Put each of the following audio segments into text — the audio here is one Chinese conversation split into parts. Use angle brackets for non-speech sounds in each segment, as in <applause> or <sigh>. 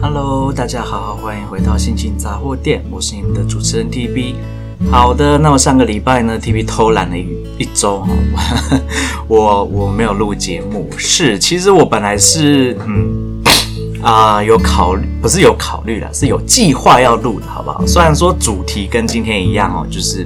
Hello，大家好，欢迎回到心情杂货店，我是你们的主持人 TB。好的，那么上个礼拜呢，TB 偷懒了一一周哈，<laughs> 我我没有录节目，是，其实我本来是嗯啊、有考虑，不是有考虑啦，是有计划要录的，好不好？虽然说主题跟今天一样哦，就是。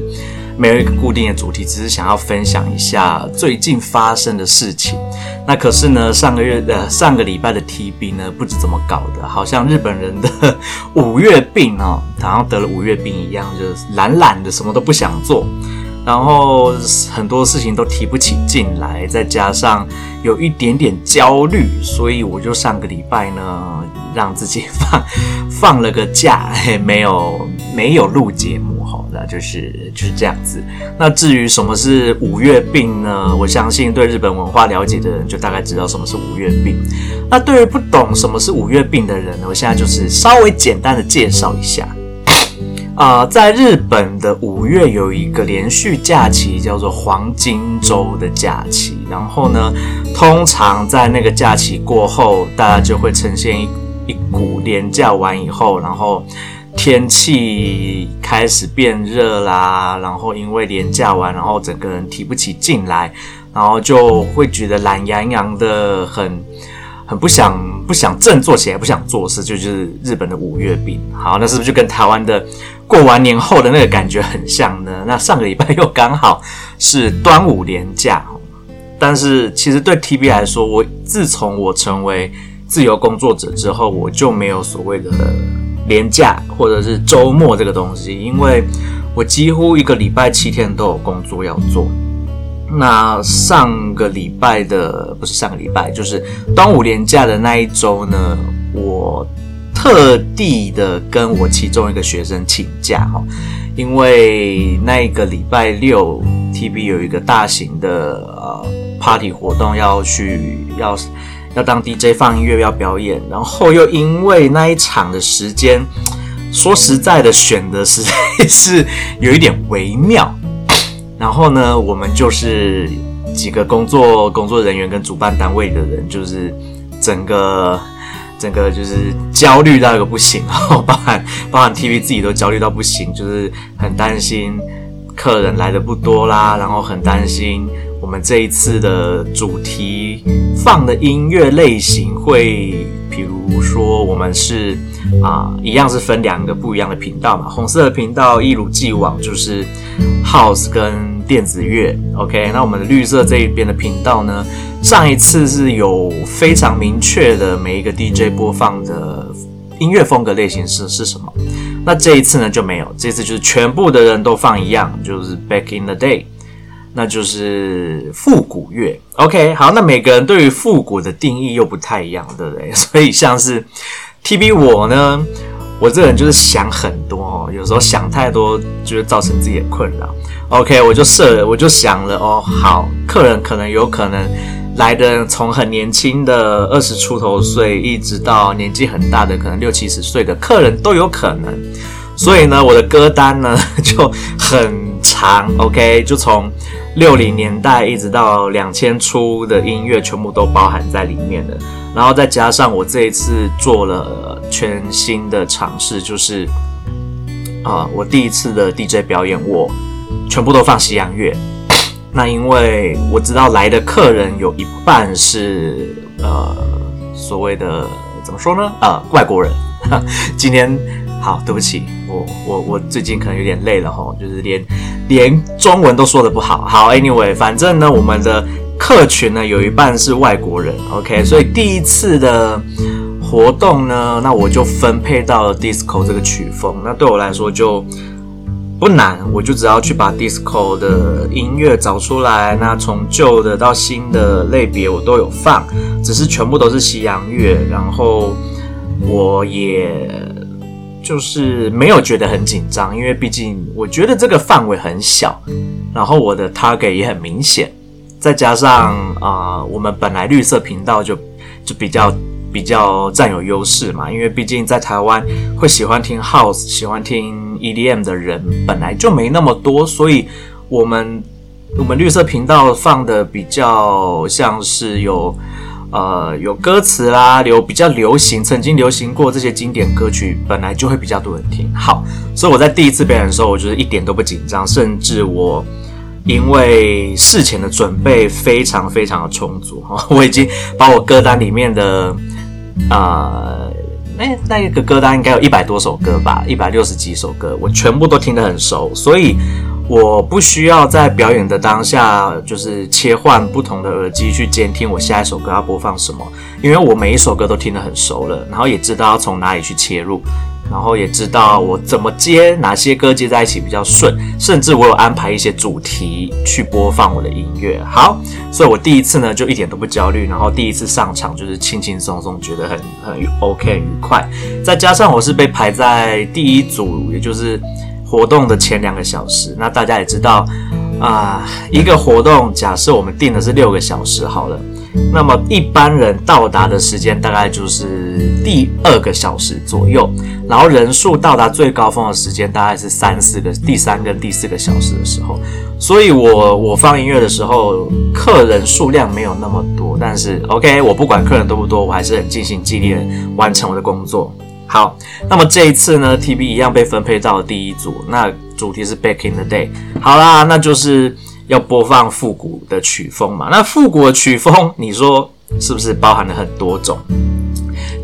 没有一个固定的主题，只是想要分享一下最近发生的事情。那可是呢，上个月的、呃、上个礼拜的 TB 呢，不知怎么搞的，好像日本人的五月病哦，好像得了五月病一样，就是懒懒的，什么都不想做，然后很多事情都提不起劲来，再加上有一点点焦虑，所以我就上个礼拜呢，让自己放放了个假，嘿，没有没有录节目。那就是就是这样子。那至于什么是五月病呢？我相信对日本文化了解的人就大概知道什么是五月病。那对于不懂什么是五月病的人呢，我现在就是稍微简单的介绍一下。啊、在日本的五月有一个连续假期叫做黄金周的假期。然后呢，通常在那个假期过后，大家就会呈现一一股连假完以后，然后。天气开始变热啦，然后因为连假完，然后整个人提不起劲来，然后就会觉得懒洋洋的，很很不想不想振作起来，不想做事，就就是日本的五月病。好，那是不是就跟台湾的过完年后的那个感觉很像呢？那上个礼拜又刚好是端午连假，<laughs> 但是其实对 TB 来说，我自从我成为自由工作者之后，我就没有所谓的。连假或者是周末这个东西，因为我几乎一个礼拜七天都有工作要做。那上个礼拜的不是上个礼拜，就是端午连假的那一周呢，我特地的跟我其中一个学生请假哈，因为那一个礼拜六 TB 有一个大型的呃 party 活动要去要。要当 DJ 放音乐要表演，然后又因为那一场的时间，说实在的选的实在是有一点微妙。然后呢，我们就是几个工作工作人员跟主办单位的人，就是整个整个就是焦虑到一个不行，然 <laughs> 后包含包含 TV 自己都焦虑到不行，就是很担心客人来的不多啦，然后很担心。我们这一次的主题放的音乐类型会，比如说我们是啊，一样是分两个不一样的频道嘛。红色的频道一如既往就是 House 跟电子乐，OK。那我们的绿色这一边的频道呢，上一次是有非常明确的每一个 DJ 播放的音乐风格类型是是什么。那这一次呢就没有，这次就是全部的人都放一样，就是 Back in the Day。那就是复古乐，OK，好，那每个人对于复古的定义又不太一样，对不对？<laughs> 所以像是 TB 我呢，我这个人就是想很多哦，有时候想太多就会造成自己的困扰。OK，我就设了，我就想了哦，好，客人可能有可能来的从很年轻的二十出头岁，一直到年纪很大的可能六七十岁的客人都有可能。所以呢，我的歌单呢 <laughs> 就很长，OK，就从。六零年代一直到两千初的音乐全部都包含在里面的，然后再加上我这一次做了全新的尝试，就是啊，我第一次的 DJ 表演，我全部都放西洋乐。那因为我知道来的客人有一半是呃所谓的怎么说呢？呃，外国人。<laughs> 今天。好，对不起，我我我最近可能有点累了吼，就是连连中文都说的不好。好，anyway，反正呢，我们的客群呢有一半是外国人，OK，所以第一次的活动呢，那我就分配到了 disco 这个曲风。那对我来说就不难，我就只要去把 disco 的音乐找出来。那从旧的到新的类别我都有放，只是全部都是西洋乐，然后我也。就是没有觉得很紧张，因为毕竟我觉得这个范围很小，然后我的 target 也很明显，再加上啊、我们本来绿色频道就就比较比较占有优势嘛，因为毕竟在台湾会喜欢听 house、喜欢听 EDM 的人本来就没那么多，所以我们我们绿色频道放的比较像是有呃有歌词啦，有比较流行，曾经流行过这些经典歌曲，本来就会比较多人听。好，所以我在第一次表演的时候，我就是一点都不紧张，甚至我因为事前的准备非常非常的充足哈，我已经把我歌单里面的呃。那，那一个歌单应该有一百多首歌吧，一百六十几首歌，我全部都听得很熟，所以我不需要在表演的当下就是切换不同的耳机去监听我下一首歌要播放什么，因为我每一首歌都听得很熟了，然后也知道要从哪里去切入。然后也知道我怎么接哪些歌接在一起比较顺，甚至我有安排一些主题去播放我的音乐。好，所以我第一次呢就一点都不焦虑，然后第一次上场就是轻轻松松，觉得很很 OK 愉快。再加上我是被排在第一组，也就是活动的前两个小时。那大家也知道啊，一个活动假设我们定的是六个小时好了。那么一般人到达的时间大概就是第二个小时左右，然后人数到达最高峰的时间大概是三四个，第三跟第四个小时的时候。所以我我放音乐的时候，客人数量没有那么多，但是 OK，我不管客人多不多，我还是很尽心尽力的完成我的工作。好，那么这一次呢，TB 一样被分配到了第一组，那主题是 Back in the Day。好啦，那就是。要播放复古的曲风嘛？那复古的曲风，你说是不是包含了很多种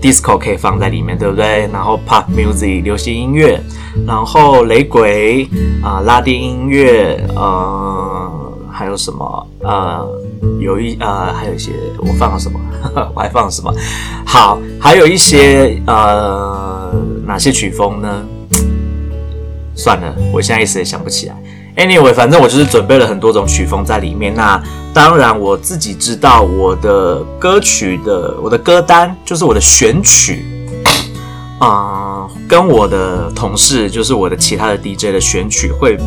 ？Disco 可以放在里面，对不对？然后 Pop Music 流行音乐，然后雷鬼啊、拉丁音乐，呃，还有什么？呃，有一呃，还有一些我放了什么？<laughs> 我还放了什么？好，还有一些呃，哪些曲风呢？算了，我现在一时也想不起来。Anyway，反正我就是准备了很多种曲风在里面。那当然，我自己知道我的歌曲的我的歌单就是我的选曲啊、跟我的同事就是我的其他的 DJ 的选曲会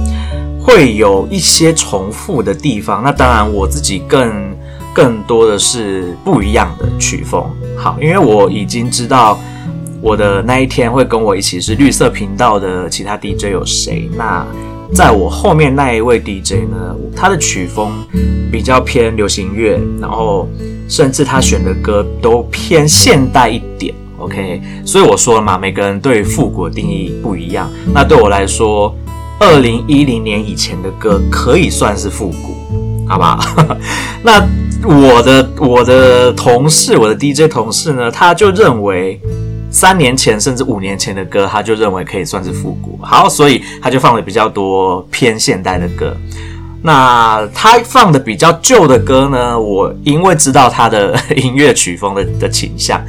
会有一些重复的地方。那当然，我自己更更多的是不一样的曲风。好，因为我已经知道我的那一天会跟我一起是绿色频道的其他 DJ 有谁。那在我后面那一位 DJ 呢，他的曲风比较偏流行乐，然后甚至他选的歌都偏现代一点。OK，所以我说了嘛，每个人对复古的定义不一样。那对我来说，二零一零年以前的歌可以算是复古，好吧？<laughs> 那我的我的同事，我的 DJ 同事呢，他就认为。三年前甚至五年前的歌，他就认为可以算是复古。好，所以他就放了比较多偏现代的歌。那他放的比较旧的歌呢？我因为知道他的 <laughs> 音乐曲风的的倾向，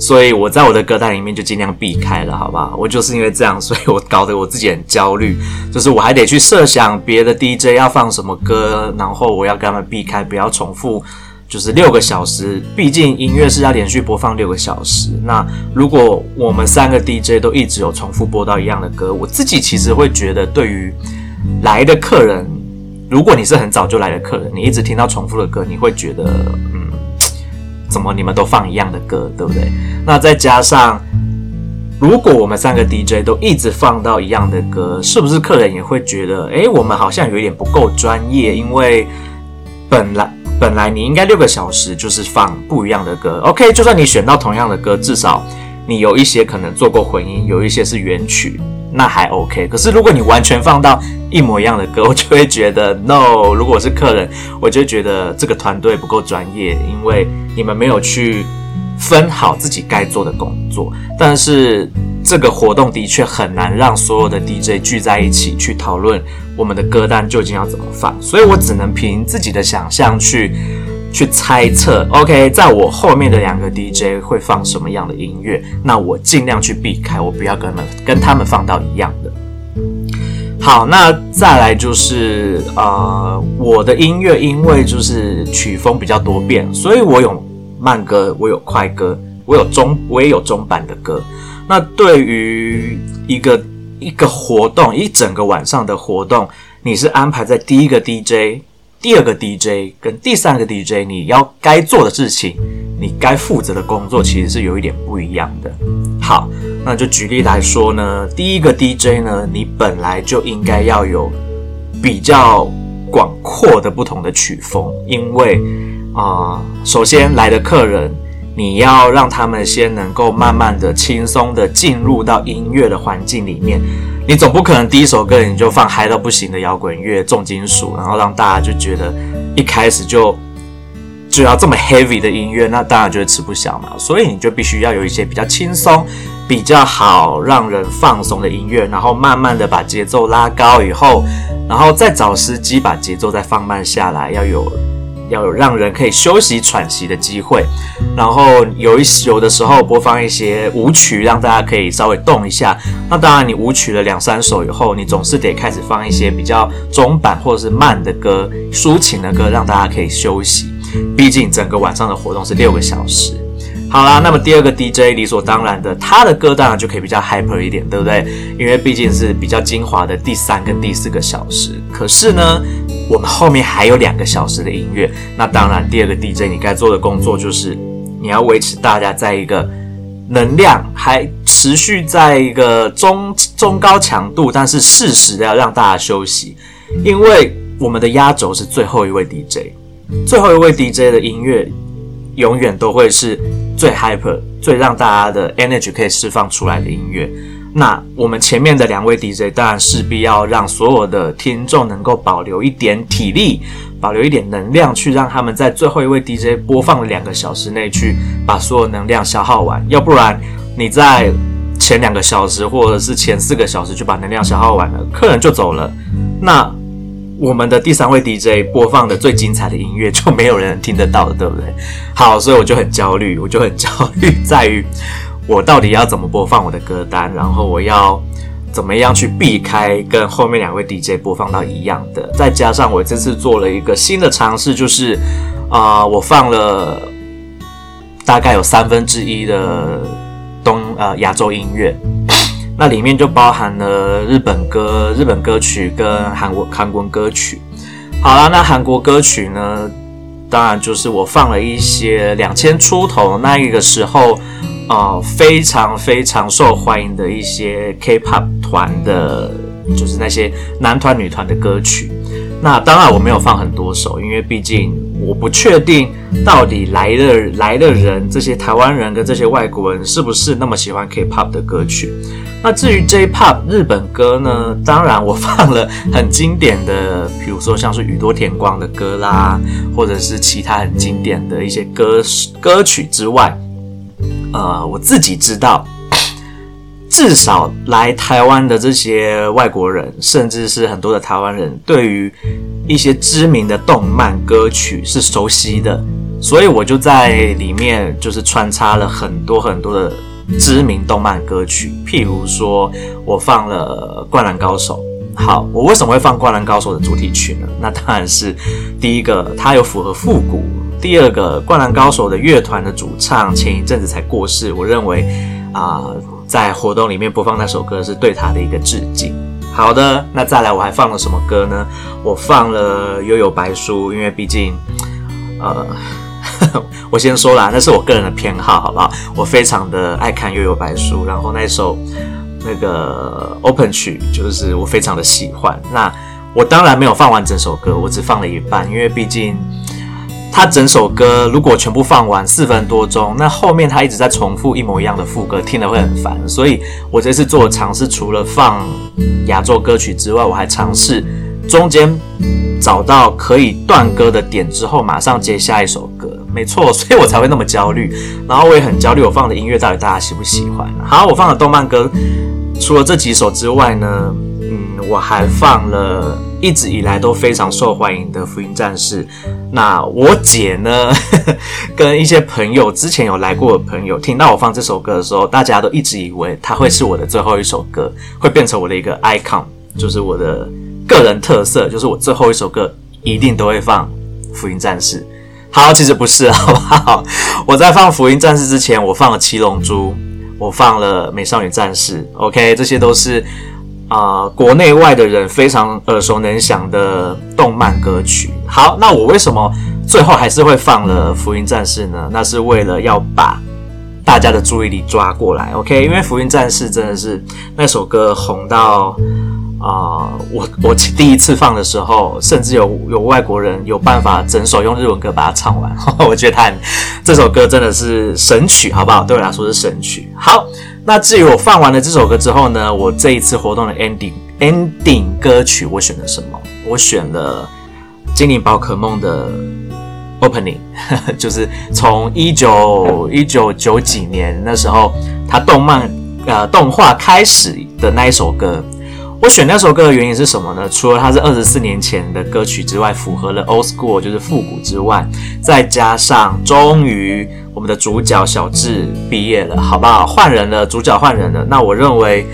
所以我在我的歌单里面就尽量避开了，好吧？我就是因为这样，所以我搞得我自己很焦虑，就是我还得去设想别的 DJ 要放什么歌，然后我要跟他们避开，不要重复。就是六个小时，毕竟音乐是要连续播放六个小时。那如果我们三个 DJ 都一直有重复播到一样的歌，我自己其实会觉得，对于来的客人，如果你是很早就来的客人，你一直听到重复的歌，你会觉得，嗯，怎么你们都放一样的歌，对不对？那再加上，如果我们三个 DJ 都一直放到一样的歌，是不是客人也会觉得，诶，我们好像有一点不够专业？因为本来。本来你应该六个小时就是放不一样的歌，OK，就算你选到同样的歌，至少你有一些可能做过混音，有一些是原曲，那还 OK。可是如果你完全放到一模一样的歌，我就会觉得 No。如果我是客人，我就觉得这个团队不够专业，因为你们没有去分好自己该做的工作。但是这个活动的确很难让所有的 DJ 聚在一起去讨论。我们的歌单究竟要怎么放？所以我只能凭自己的想象去去猜测。OK，在我后面的两个 DJ 会放什么样的音乐？那我尽量去避开，我不要跟他们跟他们放到一样的。好，那再来就是呃，我的音乐因为就是曲风比较多变，所以我有慢歌，我有快歌，我有中，我也有中版的歌。那对于一个。一个活动，一整个晚上的活动，你是安排在第一个 DJ、第二个 DJ 跟第三个 DJ，你要该做的事情，你该负责的工作，其实是有一点不一样的。好，那就举例来说呢，第一个 DJ 呢，你本来就应该要有比较广阔的不同的曲风，因为啊、首先来的客人。你要让他们先能够慢慢的、轻松的进入到音乐的环境里面。你总不可能第一首歌你就放嗨到不行的摇滚乐、重金属，然后让大家就觉得一开始就就要这么 heavy 的音乐，那当然就会吃不消嘛。所以你就必须要有一些比较轻松、比较好让人放松的音乐，然后慢慢的把节奏拉高以后，然后再找时机把节奏再放慢下来，要有。要有让人可以休息喘息的机会，然后有一有的时候播放一些舞曲，让大家可以稍微动一下。那当然，你舞曲了两三首以后，你总是得开始放一些比较中板或者是慢的歌、抒情的歌，让大家可以休息。毕竟整个晚上的活动是六个小时。好啦，那么第二个 DJ 理所当然的，他的歌当然就可以比较 hyper 一点，对不对？因为毕竟是比较精华的第三跟第四个小时。可是呢，我们后面还有两个小时的音乐，那当然，第二个 DJ 你该做的工作就是你要维持大家在一个能量还持续在一个中中高强度，但是适时的要让大家休息，因为我们的压轴是最后一位 DJ，最后一位 DJ 的音乐永远都会是最 hyper、最让大家的 energy 可以释放出来的音乐。那我们前面的两位 DJ 当然势必要让所有的听众能够保留一点体力，保留一点能量，去让他们在最后一位 DJ 播放两个小时内去把所有能量消耗完。要不然你在前两个小时或者是前四个小时就把能量消耗完了，客人就走了，那我们的第三位 DJ 播放的最精彩的音乐就没有人听得到了，对不对？好，所以我就很焦虑，我就很焦虑在于。我到底要怎么播放我的歌单？然后我要怎么样去避开跟后面两位 DJ 播放到一样的？再加上我这次做了一个新的尝试，就是啊、我放了大概有三分之一的东呃亚洲音乐，那里面就包含了日本歌、日本歌曲跟韩国韩国歌曲。好啦，那韩国歌曲呢，当然就是我放了一些两千出头那一个时候。呃，非常非常受欢迎的一些 K-pop 团的，就是那些男团、女团的歌曲。那当然我没有放很多首，因为毕竟我不确定到底来的来的人，这些台湾人跟这些外国人是不是那么喜欢 K-pop 的歌曲。那至于 J-pop 日本歌呢，当然我放了很经典的，比如说像是宇多田光的歌啦，或者是其他很经典的一些歌歌曲之外。呃，我自己知道，至少来台湾的这些外国人，甚至是很多的台湾人，对于一些知名的动漫歌曲是熟悉的，所以我就在里面就是穿插了很多很多的知名动漫歌曲，譬如说我放了《灌篮高手》。好，我为什么会放《灌篮高手》的主题曲呢？那当然是第一个，它有符合复古。第二个，《灌篮高手》的乐团的主唱前一阵子才过世，我认为啊、在活动里面播放那首歌是对他的一个致敬。好的，那再来我还放了什么歌呢？我放了《幽游白书》，因为毕竟，呃，<laughs> 我先说啦，那是我个人的偏好，好不好？我非常的爱看《幽游白书》，然后那首那个 Open 曲就是我非常的喜欢。那我当然没有放完整首歌，我只放了一半，因为毕竟。他整首歌如果全部放完四分多钟，那后面他一直在重复一模一样的副歌，听了会很烦。所以我这次做尝试，除了放亚洲歌曲之外，我还尝试中间找到可以断歌的点之后，马上接下一首歌。没错，<laughs> 所以我才会那么焦虑。然后我也很焦虑，我放的音乐到底大家喜不喜欢？好，我放的动漫歌，除了这几首之外呢，嗯，我还放了。一直以来都非常受欢迎的《福音战士》，那我姐呢呵呵，<laughs> 跟一些朋友之前有来过的朋友，听到我放这首歌的时候，大家都一直以为它会是我的最后一首歌，会变成我的一个 icon，就是我的个人特色，就是我最后一首歌一定都会放《福音战士》。好，其实不是，好不好？<laughs> 我在放《福音战士》之前，我放了《七龙珠》，我放了《美少女战士》，OK，这些都是。啊、国内外的人非常耳熟能详的动漫歌曲。好，那我为什么最后还是会放了《福音战士》呢？那是为了要把大家的注意力抓过来。OK，因为《福音战士》真的是那首歌红到啊、我我第一次放的时候，甚至有有外国人有办法整首用日文歌把它唱完，<laughs> 我觉得他这首歌真的是神曲，好不好？对我来说是神曲。好，那至于我放完了这首歌之后呢，我这一次活动的 ending ending 歌曲我选了什么？我选了《精灵宝可梦》的 opening，<laughs> 就是从一九一九九几年那时候，它动漫呃动画开始的那一首歌。我选那首歌的原因是什么呢？除了它是二十四年前的歌曲之外，符合了 old school 就是复古之外，再加上终于我们的主角小智毕业了，好不好？换人了，主角换人了。那我认为。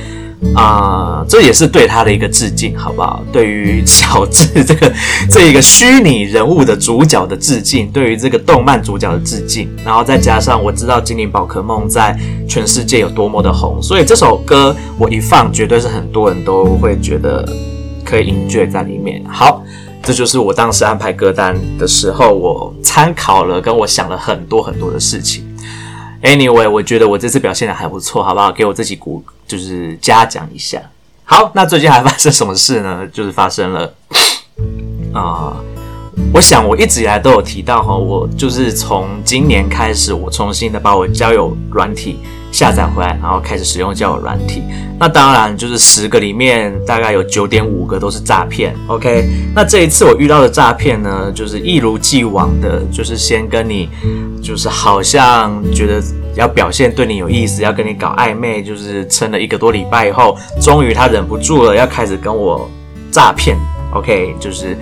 啊、这也是对他的一个致敬，好不好？对于小智这个 <laughs> 这一个虚拟人物的主角的致敬，对于这个动漫主角的致敬，然后再加上我知道精灵宝可梦在全世界有多么的红，所以这首歌我一放，绝对是很多人都会觉得可以 enjoy 在里面。好，这就是我当时安排歌单的时候，我参考了，跟我想了很多很多的事情。Anyway，我觉得我这次表现的还不错，好不好？给我自己鼓，就是嘉奖一下。好，那最近还发生什么事呢？就是发生了啊、我想我一直以来都有提到哈，我就是从今年开始，我重新的把我交友软体。下载回来，然后开始使用交友软体。那当然就是十个里面大概有九点五个都是诈骗。OK，那这一次我遇到的诈骗呢，就是一如既往的，就是先跟你，就是好像觉得要表现对你有意思，要跟你搞暧昧，就是撑了一个多礼拜以后，终于他忍不住了，要开始跟我诈骗。OK，就是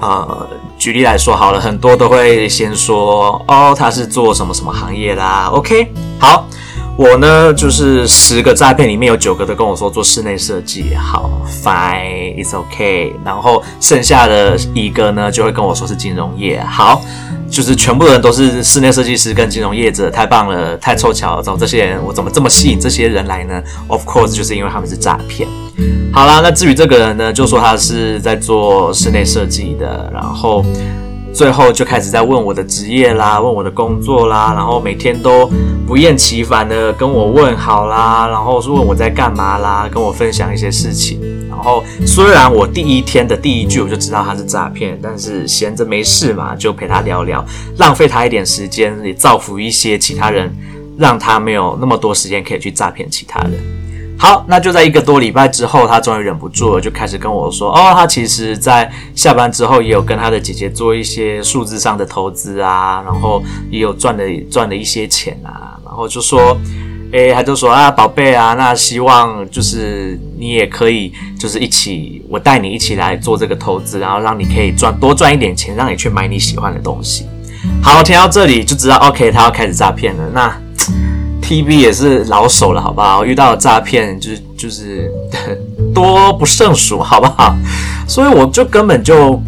呃，举例来说好了，很多都会先说哦，他是做什么什么行业啦。OK，好。我呢，就是十个诈骗里面有九个都跟我说做室内设计，好，fine，it's okay。然后剩下的一个呢，就会跟我说是金融业，好，就是全部人都是室内设计师跟金融业者，太棒了，太凑巧了，找这些人，我怎么这么吸引这些人来呢？Of course，就是因为他们是诈骗。好啦，那至于这个人呢，就说他是在做室内设计的，然后。最后就开始在问我的职业啦，问我的工作啦，然后每天都不厌其烦的跟我问好啦，然后是问我在干嘛啦，跟我分享一些事情。然后虽然我第一天的第一句我就知道他是诈骗，但是闲着没事嘛，就陪他聊聊，浪费他一点时间，也造福一些其他人，让他没有那么多时间可以去诈骗其他人。好，那就在一个多礼拜之后，他终于忍不住了，就开始跟我说：“哦，他其实在下班之后也有跟他的姐姐做一些数字上的投资啊，然后也有赚了赚了一些钱啊，然后就说，诶，他就说啊，宝贝啊，那希望就是你也可以，就是一起，我带你一起来做这个投资，然后让你可以赚多赚一点钱，让你去买你喜欢的东西。好，听到这里就知道，OK，他要开始诈骗了。那。TV 也是老手了，好不好？遇到诈骗就是就是 <laughs> 多不胜数，好不好？所以我就根本就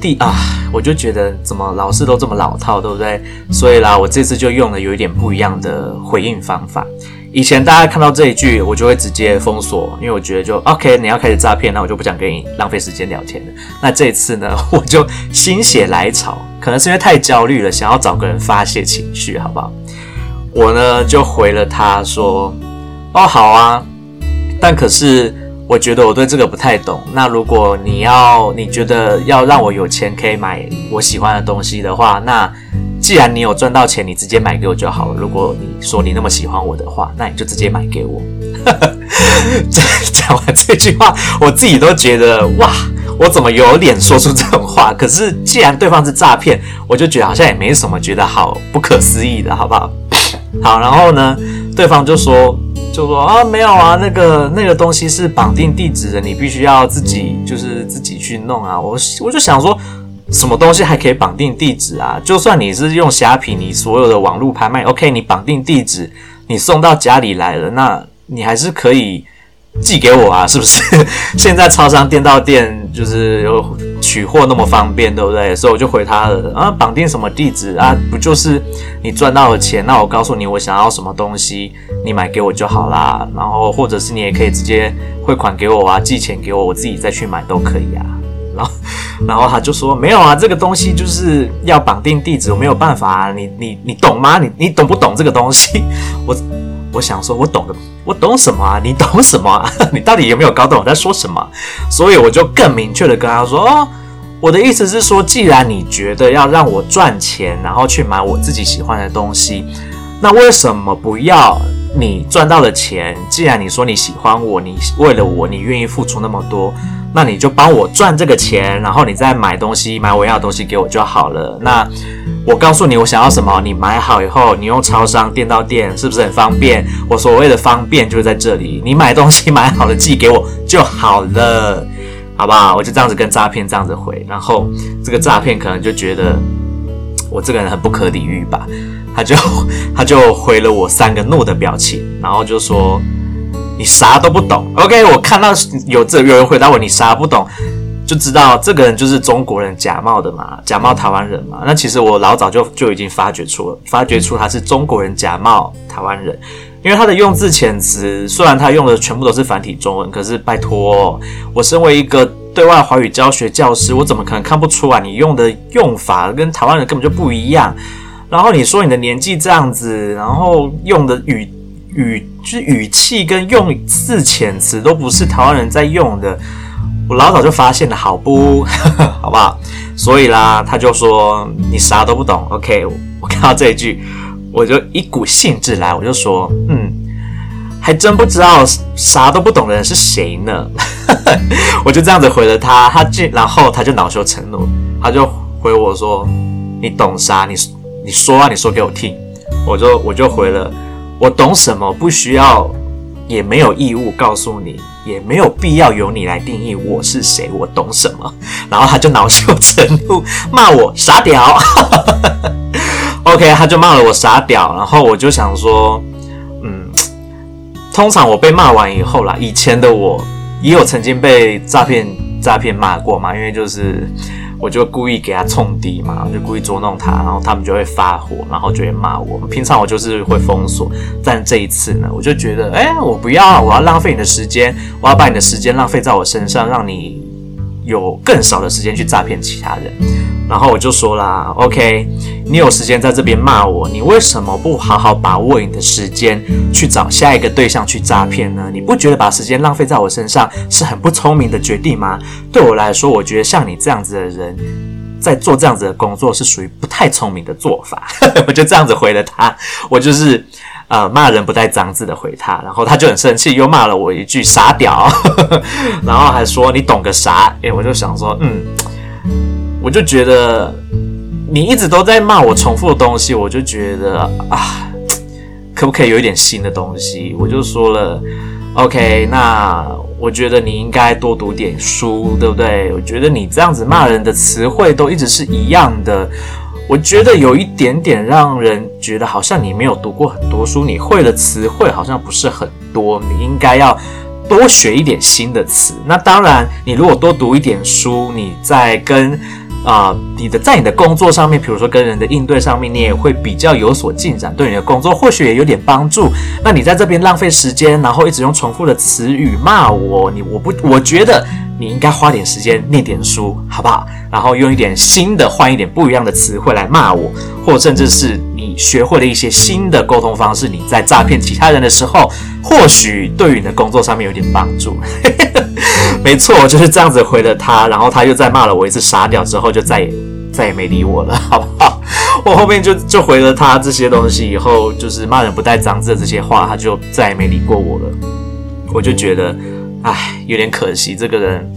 第啊，我就觉得怎么老是都这么老套，对不对？所以啦，我这次就用了有一点不一样的回应方法。以前大家看到这一句，我就会直接封锁，因为我觉得就 OK，你要开始诈骗，那我就不想跟你浪费时间聊天了。那这一次呢，<laughs> 我就心血来潮，可能是因为太焦虑了，想要找个人发泄情绪，好不好？我呢就回了他说：“哦，好啊，但可是我觉得我对这个不太懂。那如果你要你觉得要让我有钱可以买我喜欢的东西的话，那既然你有赚到钱，你直接买给我就好了。如果你说你那么喜欢我的话，那你就直接买给我。<laughs> ”讲完这句话，我自己都觉得哇，我怎么有脸说出这种话？可是既然对方是诈骗，我就觉得好像也没什么觉得好不可思议的，好不好？好，然后呢，对方就说，就说啊，没有啊，那个那个东西是绑定地址的，你必须要自己就是自己去弄啊。我我就想说，什么东西还可以绑定地址啊？就算你是用虾皮，你所有的网络拍卖，OK，你绑定地址，你送到家里来了，那你还是可以。寄给我啊，是不是？<laughs> 现在超商店到店就是有取货那么方便，对不对？所以我就回他了啊，绑定什么地址啊？不就是你赚到了钱，那我告诉你我想要什么东西，你买给我就好啦。然后或者是你也可以直接汇款给我啊，寄钱给我，我自己再去买都可以啊。然后 <laughs> 然后他就说没有啊，这个东西就是要绑定地址，我没有办法啊。你你你懂吗？你你懂不懂这个东西？<laughs> 我。我想说，我懂的，我懂什么啊？你懂什么啊？<laughs> 你到底有没有搞懂我在说什么？所以我就更明确的跟他说，我的意思是说，既然你觉得要让我赚钱，然后去买我自己喜欢的东西，那为什么不要你赚到了钱？既然你说你喜欢我，你为了我，你愿意付出那么多。那你就帮我赚这个钱，然后你再买东西，买我要的东西给我就好了。那我告诉你我想要什么，你买好以后，你用超商店到店，是不是很方便？我所谓的方便就是在这里，你买东西买好了寄给我就好了，好不好？我就这样子跟诈骗这样子回，然后这个诈骗可能就觉得我这个人很不可理喻吧，他就 <laughs> 他就回了我三个怒的表情，然后就说。你啥都不懂，OK？我看到有这有人回答我，你啥不懂，就知道这个人就是中国人假冒的嘛，假冒台湾人嘛。那其实我老早就就已经发觉出了，发觉出他是中国人假冒台湾人，因为他的用字遣词，虽然他用的全部都是繁体中文，可是拜托，我身为一个对外华语教学教师，我怎么可能看不出来你用的用法跟台湾人根本就不一样？然后你说你的年纪这样子，然后用的语。语就是语气跟用字遣词都不是台湾人在用的，我老早就发现了，好不，好不好？所以啦，他就说你啥都不懂。OK，我看到这一句，我就一股兴致来，我就说，嗯，还真不知道啥都不懂的人是谁呢？<laughs> 我就这样子回了他，他就然后他就恼羞成怒，他就回我说，你懂啥？你你说啊，你说给我听。我就我就回了。我懂什么？不需要，也没有义务告诉你，也没有必要由你来定义我是谁。我懂什么？然后他就恼羞成怒，骂我傻屌。<laughs> OK，他就骂了我傻屌。然后我就想说，嗯，通常我被骂完以后啦，以前的我也有曾经被诈骗诈骗骂过嘛，因为就是。我就故意给他冲低嘛，就故意捉弄他，然后他们就会发火，然后就会骂我。平常我就是会封锁，但这一次呢，我就觉得，哎，我不要，我要浪费你的时间，我要把你的时间浪费在我身上，让你有更少的时间去诈骗其他人。然后我就说啦，OK，你有时间在这边骂我，你为什么不好好把握你的时间去找下一个对象去诈骗呢？你不觉得把时间浪费在我身上是很不聪明的决定吗？对我来说，我觉得像你这样子的人，在做这样子的工作是属于不太聪明的做法。<laughs> 我就这样子回了他，我就是呃骂人不带脏字的回他，然后他就很生气，又骂了我一句傻屌，<laughs> 然后还说你懂个啥？诶，我就想说，嗯。我就觉得你一直都在骂我重复的东西，我就觉得啊，可不可以有一点新的东西？我就说了，OK，那我觉得你应该多读点书，对不对？我觉得你这样子骂人的词汇都一直是一样的，我觉得有一点点让人觉得好像你没有读过很多书，你会的词汇好像不是很多，你应该要多学一点新的词。那当然，你如果多读一点书，你在跟啊、你的在你的工作上面，比如说跟人的应对上面，你也会比较有所进展，对你的工作或许也有点帮助。那你在这边浪费时间，然后一直用重复的词语骂我，你我不我觉得你应该花点时间念点书，好不好？然后用一点新的，换一点不一样的词汇来骂我，或甚至是你学会了一些新的沟通方式，你在诈骗其他人的时候，或许对于你的工作上面有点帮助。<laughs> 没错，我就是这样子回了他，然后他又再骂了我一次傻屌，之后就再也再也没理我了，<laughs> 好不好？我后面就就回了他这些东西以后，就是骂人不带脏字的这些话，他就再也没理过我了。我就觉得，唉，有点可惜，这个人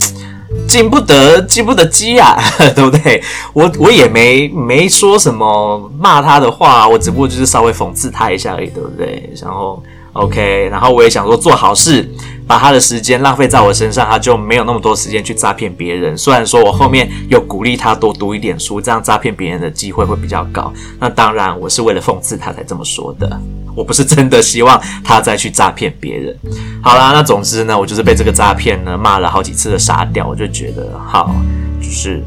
经不得经不得鸡啊，<laughs> 对不对？我我也没没说什么骂他的话，我只不过就是稍微讽刺他一下而已，对不对？然后。OK，然后我也想说做好事，把他的时间浪费在我身上，他就没有那么多时间去诈骗别人。虽然说我后面有鼓励他多读一点书，这样诈骗别人的机会会比较高。那当然，我是为了讽刺他才这么说的，我不是真的希望他再去诈骗别人。好啦，那总之呢，我就是被这个诈骗呢骂了好几次的傻屌，我就觉得好，就是。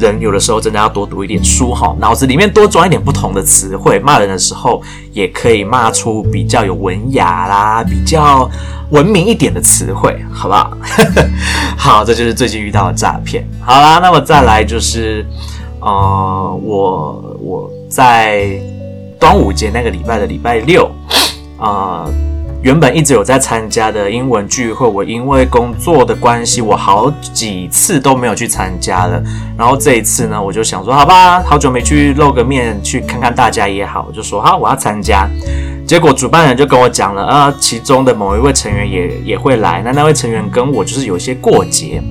人有的时候真的要多读一点书哈，脑子里面多装一点不同的词汇，骂人的时候也可以骂出比较有文雅啦、比较文明一点的词汇，好不好？<laughs> 好，这就是最近遇到的诈骗。好啦，那么再来就是，呃，我我在端午节那个礼拜的礼拜六，啊、呃，原本一直有在参加的英文聚会，我因为工作的关系，我好几次都没有去参加了。然后这一次呢，我就想说，好吧，好久没去露个面，去看看大家也好，我就说好，我要参加。结果主办人就跟我讲了，啊，其中的某一位成员也也会来。那那位成员跟我就是有一些过节。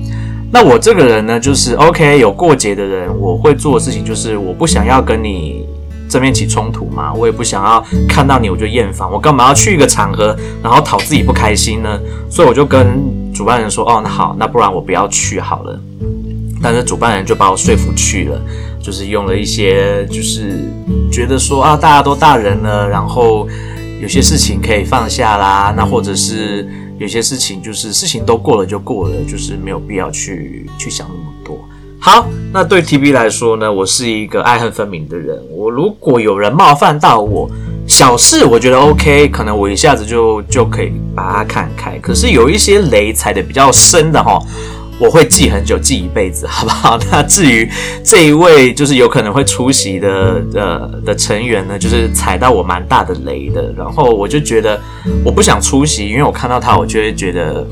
那我这个人呢，就是 OK，有过节的人，我会做的事情就是，我不想要跟你正面起冲突嘛，我也不想要看到你我就厌烦，我干嘛要去一个场合，然后讨自己不开心呢？所以我就跟主办人说，哦，那好，那不然我不要去好了。但是主办人就把我说服去了，就是用了一些，就是觉得说啊，大家都大人了，然后有些事情可以放下啦，那或者是。有些事情就是事情都过了就过了，就是没有必要去去想那么多。好，那对 TB 来说呢，我是一个爱恨分明的人。我如果有人冒犯到我，小事我觉得 OK，可能我一下子就就可以把它看开。可是有一些雷踩的比较深的齁。我会记很久，记一辈子，好不好？那至于这一位就是有可能会出席的的的成员呢，就是踩到我蛮大的雷的，然后我就觉得我不想出席，因为我看到他，我就会觉得，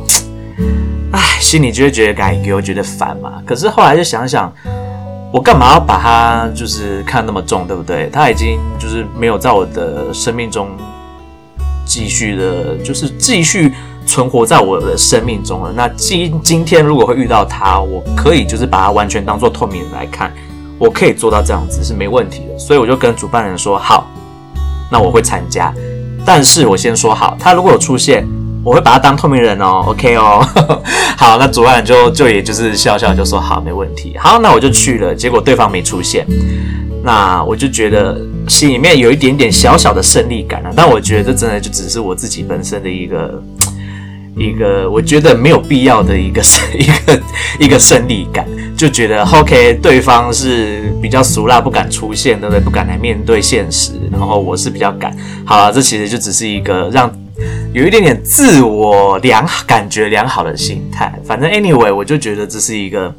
唉，心里就会觉得感觉觉得烦嘛。可是后来就想想，我干嘛要把他就是看那么重，对不对？他已经就是没有在我的生命中继续的，就是继续。存活在我的生命中了。那今今天如果会遇到他，我可以就是把他完全当做透明人来看，我可以做到这样子是没问题的。所以我就跟主办人说好，那我会参加。但是我先说好，他如果有出现，我会把他当透明人哦，OK 哦。<laughs> 好，那主办就就也就是笑笑就说好，没问题。好，那我就去了。结果对方没出现，那我就觉得心里面有一点点小小的胜利感了。但我觉得这真的就只是我自己本身的一个。<tsk> 一个我觉得没有必要的一个 <laughs> 一个一个胜利感，就觉得 OK，对方是比较俗辣，不敢出现，对不对？不敢来面对现实，然后我是比较敢。好了，这其实就只是一个让有一点点自我良感觉良好的心态。反正 anyway，我就觉得这是一个。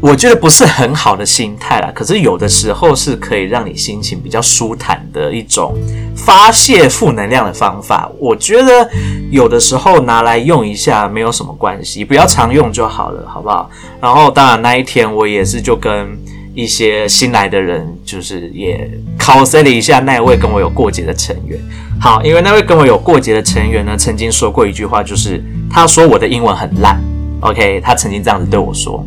我觉得不是很好的心态啦，可是有的时候是可以让你心情比较舒坦的一种发泄负能量的方法。我觉得有的时候拿来用一下没有什么关系，不要常用就好了，好不好？然后当然那一天我也是就跟一些新来的人，就是也 cos 了一下那位跟我有过节的成员。好，因为那位跟我有过节的成员呢，曾经说过一句话，就是他说我的英文很烂。OK，他曾经这样子对我说。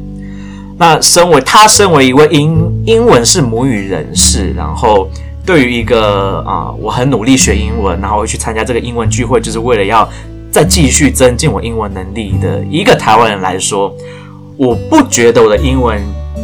那身为他，身为一位英英文是母语人士，然后对于一个啊、我很努力学英文，然后会去参加这个英文聚会，就是为了要再继续增进我英文能力的一个台湾人来说，我不觉得我的英文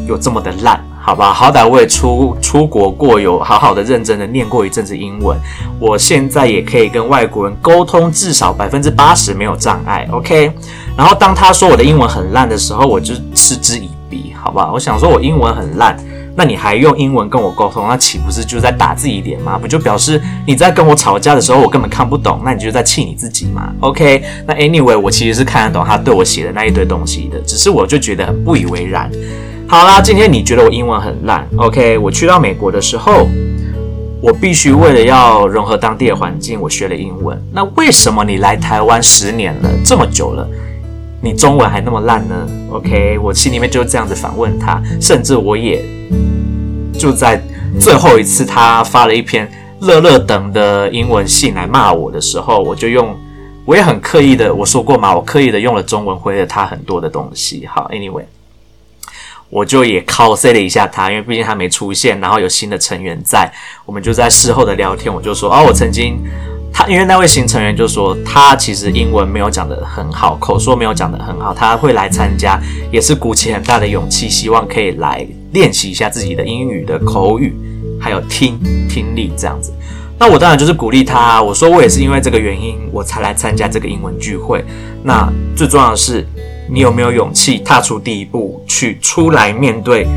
有这么的烂，好吧？好歹我也出出国过，有好好的认真的念过一阵子英文，我现在也可以跟外国人沟通，至少百分之八十没有障碍。OK，然后当他说我的英文很烂的时候，我就嗤之以鼻。好吧，我想说，我英文很烂，那你还用英文跟我沟通，那岂不是就在打自己脸吗？不就表示你在跟我吵架的时候，我根本看不懂，那你就在气你自己嘛？OK，那 Anyway，我其实是看得懂他对我写的那一堆东西的，只是我就觉得很不以为然。好啦，今天你觉得我英文很烂，OK？我去到美国的时候，我必须为了要融合当地的环境，我学了英文。那为什么你来台湾十年了，这么久了？你中文还那么烂呢？OK，我心里面就这样子反问他，甚至我也就在最后一次他发了一篇乐乐等的英文信来骂我的时候，我就用，我也很刻意的，我说过嘛，我刻意的用了中文回了他很多的东西。好，Anyway，我就也 cos 了一下他，因为毕竟他没出现，然后有新的成员在，我们就在事后的聊天，我就说，哦，我曾经。他因为那位新成员就说他其实英文没有讲得很好，口说没有讲得很好，他会来参加也是鼓起很大的勇气，希望可以来练习一下自己的英语的口语，还有听听力这样子。那我当然就是鼓励他，我说我也是因为这个原因我才来参加这个英文聚会。那最重要的是，你有没有勇气踏出第一步，去出来面对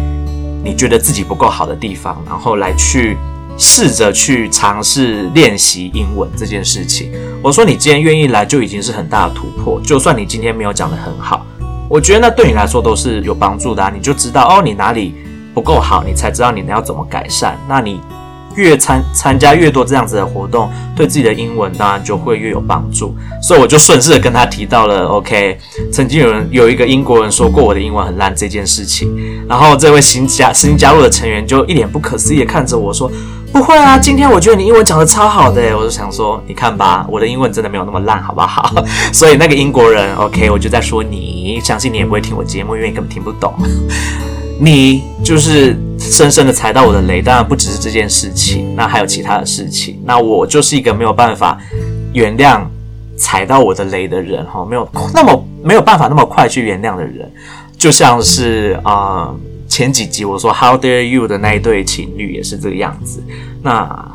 你觉得自己不够好的地方，然后来去。试着去尝试练习英文这件事情。我说你今天愿意来就已经是很大的突破。就算你今天没有讲得很好，我觉得那对你来说都是有帮助的啊。你就知道哦，你哪里不够好，你才知道你要怎么改善。那你越参参加越多这样子的活动，对自己的英文当然就会越有帮助。所以我就顺势的跟他提到了，OK，曾经有人有一个英国人说过我的英文很烂这件事情。然后这位新加新加入的成员就一脸不可思议的看着我说：“不会啊，今天我觉得你英文讲的超好的。”我就想说，你看吧，我的英文真的没有那么烂，好不好？<laughs> 所以那个英国人，OK，我就在说你，相信你也不会听我节目，因为你根本听不懂。你就是深深的踩到我的雷，当然不只是这件事情，那还有其他的事情。那我就是一个没有办法原谅踩到我的雷的人，哈，没有那么没有办法那么快去原谅的人。就像是啊、前几集我说 How dare you 的那一对情侣也是这个样子。那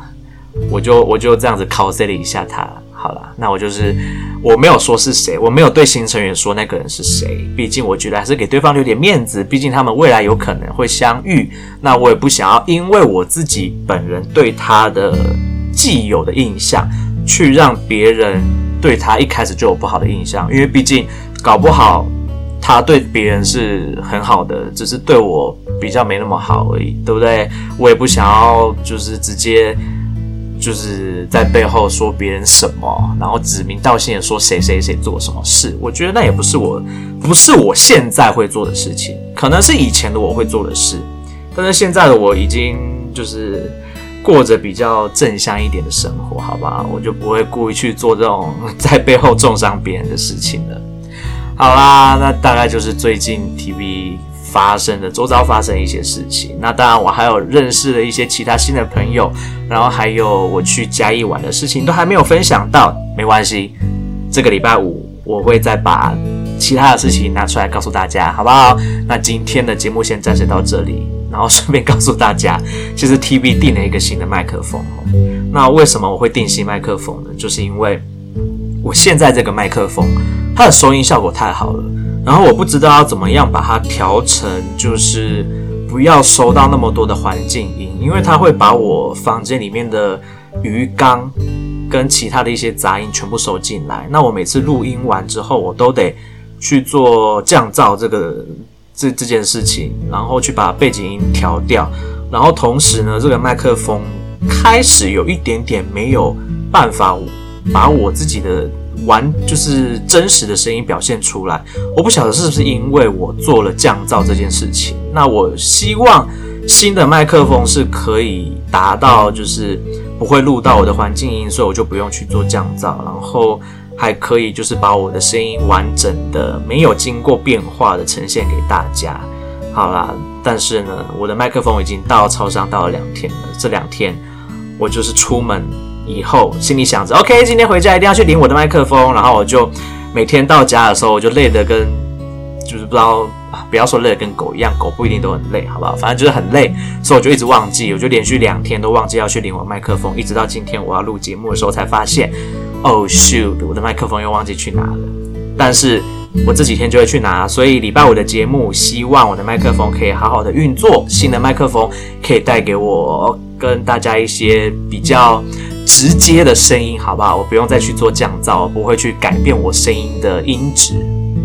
我就我就这样子 cos 了一下他。好了，那我就是我没有说是谁，我没有对新成员说那个人是谁，毕竟我觉得还是给对方留点面子，毕竟他们未来有可能会相遇。那我也不想要因为我自己本人对他的既有的印象，去让别人对他一开始就有不好的印象，因为毕竟搞不好他对别人是很好的，只是对我比较没那么好而已，对不对？我也不想要就是直接。就是在背后说别人什么，然后指名道姓的说谁谁谁做什么事，我觉得那也不是我，不是我现在会做的事情，可能是以前的我会做的事，但是现在的我已经就是过着比较正向一点的生活，好吧，我就不会故意去做这种在背后中伤别人的事情了。好啦，那大概就是最近 TV。发生的周遭发生一些事情，那当然我还有认识了一些其他新的朋友，然后还有我去嘉义玩的事情都还没有分享到，没关系，这个礼拜五我会再把其他的事情拿出来告诉大家，好不好？那今天的节目先暂时到这里，然后顺便告诉大家，<laughs> 其实 TV 订了一个新的麦克风。那为什么我会订新麦克风呢？就是因为我现在这个麦克风它的收音效果太好了。然后我不知道要怎么样把它调成，就是不要收到那么多的环境音，因为它会把我房间里面的鱼缸跟其他的一些杂音全部收进来。那我每次录音完之后，我都得去做降噪这个这这件事情，然后去把背景音调掉。然后同时呢，这个麦克风开始有一点点没有办法把我自己的。完就是真实的声音表现出来，我不晓得是不是因为我做了降噪这件事情。那我希望新的麦克风是可以达到，就是不会录到我的环境音，所以我就不用去做降噪，然后还可以就是把我的声音完整的、没有经过变化的呈现给大家。好啦，但是呢，我的麦克风已经到超商到了两天了，这两天我就是出门。以后心里想着，OK，今天回家一定要去领我的麦克风。然后我就每天到家的时候，我就累得跟，就是不知道，不要说累得跟狗一样，狗不一定都很累，好不好？反正就是很累，所以我就一直忘记，我就连续两天都忘记要去领我麦克风，一直到今天我要录节目的时候才发现，Oh <laughs> shoot，我的麦克风又忘记去拿了。但是我这几天就会去拿，所以礼拜五的节目，希望我的麦克风可以好好的运作，新的麦克风可以带给我跟大家一些比较。直接的声音，好不好？我不用再去做降噪，不会去改变我声音的音质。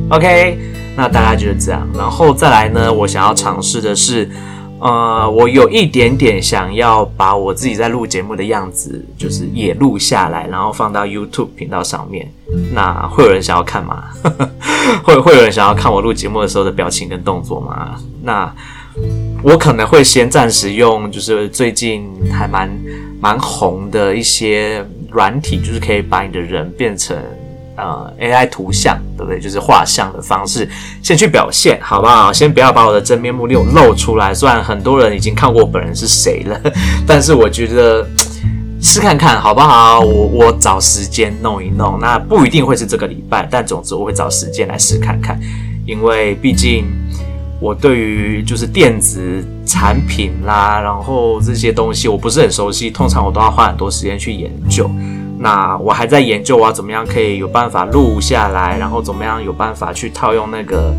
OK，那大概就是这样。然后再来呢，我想要尝试的是，呃，我有一点点想要把我自己在录节目的样子，就是也录下来，然后放到 YouTube 频道上面。那会有人想要看吗？<laughs> 会会有人想要看我录节目的时候的表情跟动作吗？那我可能会先暂时用，就是最近还蛮。蛮红的一些软体，就是可以把你的人变成呃 AI 图像，对不对？就是画像的方式，先去表现，好不好？先不要把我的真面目露露出来。虽然很多人已经看过我本人是谁了，<laughs> 但是我觉得试看看好不好？我我找时间弄一弄，那不一定会是这个礼拜，但总之我会找时间来试看看，因为毕竟。我对于就是电子产品啦，然后这些东西我不是很熟悉，通常我都要花很多时间去研究。那我还在研究我要怎么样可以有办法录下来，然后怎么样有办法去套用那个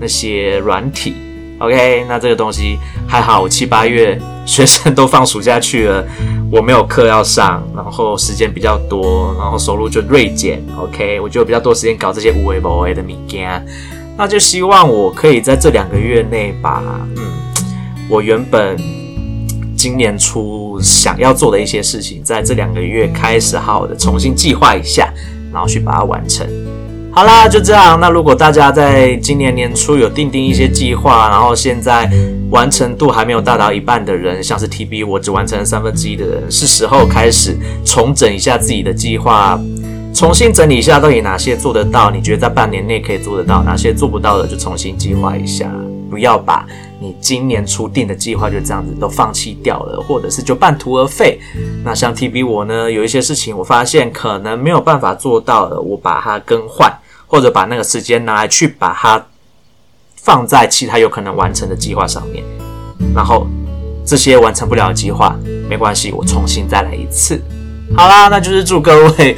那些软体。OK，那这个东西还好，我七八月学生都放暑假去了，我没有课要上，然后时间比较多，然后收入就锐减。OK，我就比较多时间搞这些无为不为的物件。那就希望我可以在这两个月内把，嗯，我原本今年初想要做的一些事情，在这两个月开始好好的重新计划一下，然后去把它完成。好啦，就这样。那如果大家在今年年初有定定一些计划，然后现在完成度还没有达到一半的人，像是 TB 我只完成了三分之一的人，是时候开始重整一下自己的计划，重新整理一下到底哪些做得到，你觉得在半年内可以做得到，哪些做不到的就重新计划一下，不要把你今年初定的计划就这样子都放弃掉了，或者是就半途而废。那像 TB 我呢，有一些事情我发现可能没有办法做到了，我把它更换。或者把那个时间拿来去把它放在其他有可能完成的计划上面，然后这些完成不了的计划没关系，我重新再来一次。好啦，那就是祝各位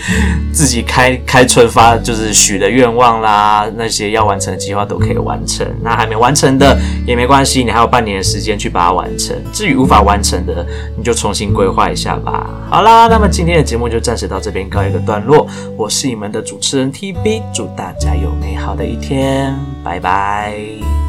自己开开春发，就是许的愿望啦，那些要完成的计划都可以完成。那还没完成的也没关系，你还有半年的时间去把它完成。至于无法完成的，你就重新规划一下吧。好啦，那么今天的节目就暂时到这边告一个段落。我是你们的主持人 TB，祝大家有美好的一天，拜拜。